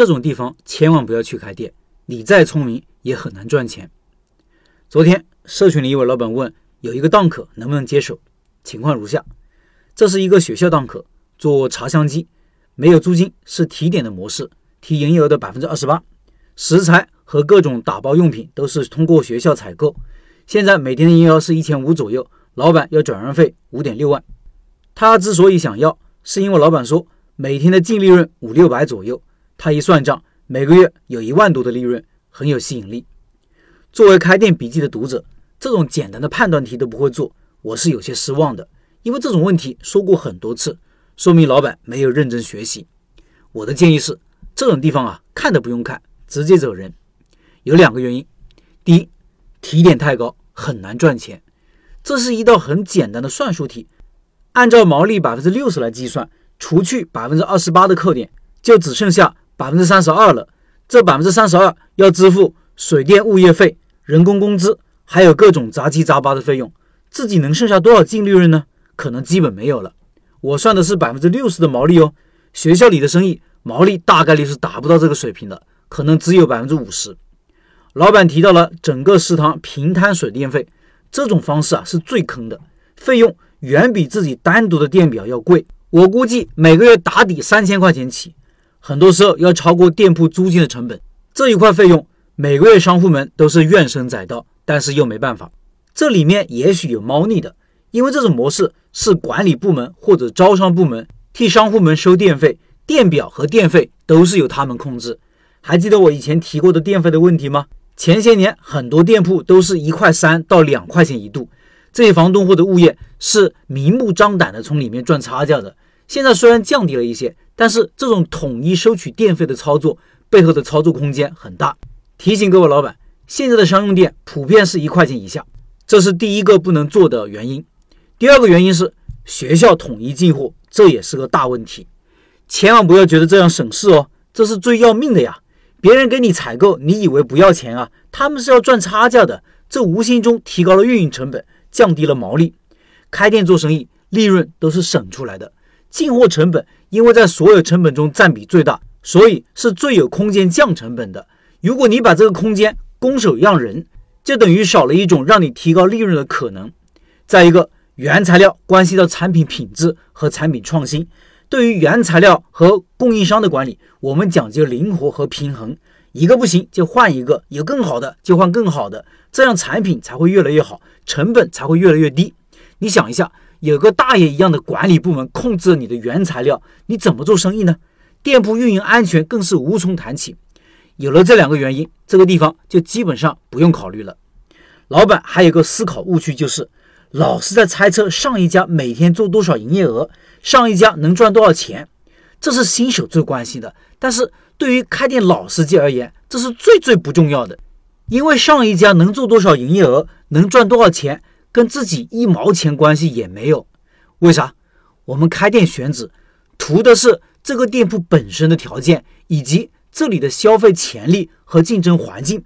这种地方千万不要去开店，你再聪明也很难赚钱。昨天社群里一位老板问，有一个档口能不能接手？情况如下：这是一个学校档口，做茶香鸡，没有租金，是提点的模式，提营业额的百分之二十八，食材和各种打包用品都是通过学校采购。现在每天的营业额是一千五左右，老板要转让费五点六万。他之所以想要，是因为老板说每天的净利润五六百左右，他一算账，每个月有一万多的利润，很有吸引力。作为开店笔记的读者，这种简单的判断题都不会做，我是有些失望的。因为这种问题说过很多次，说明老板没有认真学习。我的建议是，这种地方啊，看都不用看，直接走人。有两个原因：第一，提点太高，很难赚钱。这是一道很简单的算术题，按照毛利百分之六十来计算，除去百分之二十八的扣点，就只剩下百分之三十二了。这百分之三十二要支付。水电物业费、人工工资，还有各种杂七杂八的费用，自己能剩下多少净利润呢？可能基本没有了。我算的是百分之六十的毛利哦。学校里的生意毛利大概率是达不到这个水平的，可能只有百分之五十。老板提到了整个食堂平摊水电费，这种方式啊是最坑的，费用远比自己单独的电表要贵。我估计每个月打底三千块钱起，很多时候要超过店铺租金的成本。这一块费用。每个月商户们都是怨声载道，但是又没办法。这里面也许有猫腻的，因为这种模式是管理部门或者招商部门替商户们收电费，电表和电费都是由他们控制。还记得我以前提过的电费的问题吗？前些年很多店铺都是一块三到两块钱一度，这些房东或者物业是明目张胆的从里面赚差价的。现在虽然降低了一些，但是这种统一收取电费的操作背后的操作空间很大。提醒各位老板，现在的商用电普遍是一块钱以下，这是第一个不能做的原因。第二个原因是学校统一进货，这也是个大问题。千万不要觉得这样省事哦，这是最要命的呀！别人给你采购，你以为不要钱啊？他们是要赚差价的，这无形中提高了运营成本，降低了毛利。开店做生意，利润都是省出来的。进货成本因为在所有成本中占比最大，所以是最有空间降成本的。如果你把这个空间拱手让人，就等于少了一种让你提高利润的可能。再一个，原材料关系到产品品质和产品创新。对于原材料和供应商的管理，我们讲究灵活和平衡，一个不行就换一个，有更好的就换更好的，这样产品才会越来越好，成本才会越来越低。你想一下，有个大爷一样的管理部门控制你的原材料，你怎么做生意呢？店铺运营安全更是无从谈起。有了这两个原因，这个地方就基本上不用考虑了。老板还有个思考误区，就是老是在猜测上一家每天做多少营业额，上一家能赚多少钱，这是新手最关心的。但是对于开店老司机而言，这是最最不重要的，因为上一家能做多少营业额，能赚多少钱，跟自己一毛钱关系也没有。为啥？我们开店选址，图的是这个店铺本身的条件以及。这里的消费潜力和竞争环境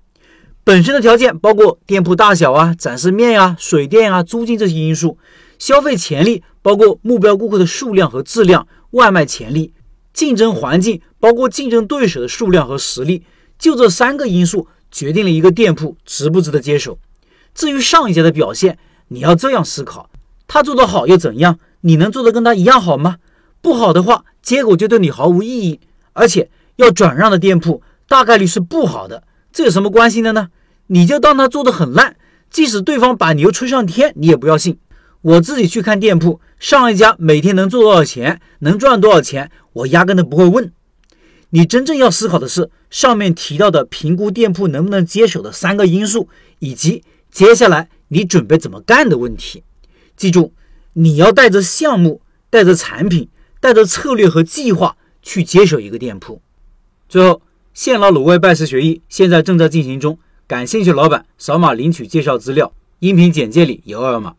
本身的条件包括店铺大小啊、展示面啊、水电啊、租金这些因素；消费潜力包括目标顾客的数量和质量、外卖潜力；竞争环境包括竞争对手的数量和实力。就这三个因素决定了一个店铺值不值得接手。至于上一家的表现，你要这样思考：他做得好又怎样？你能做得跟他一样好吗？不好的话，结果就对你毫无意义，而且。要转让的店铺大概率是不好的，这有什么关系的呢？你就当他做的很烂，即使对方把牛吹上天，你也不要信。我自己去看店铺，上一家每天能做多少钱，能赚多少钱，我压根都不会问。你真正要思考的是上面提到的评估店铺能不能接手的三个因素，以及接下来你准备怎么干的问题。记住，你要带着项目、带着产品、带着策略和计划去接手一个店铺。最后，现捞卤味拜师学艺现在正在进行中，感兴趣老板扫码领取介绍资料，音频简介里有二维码。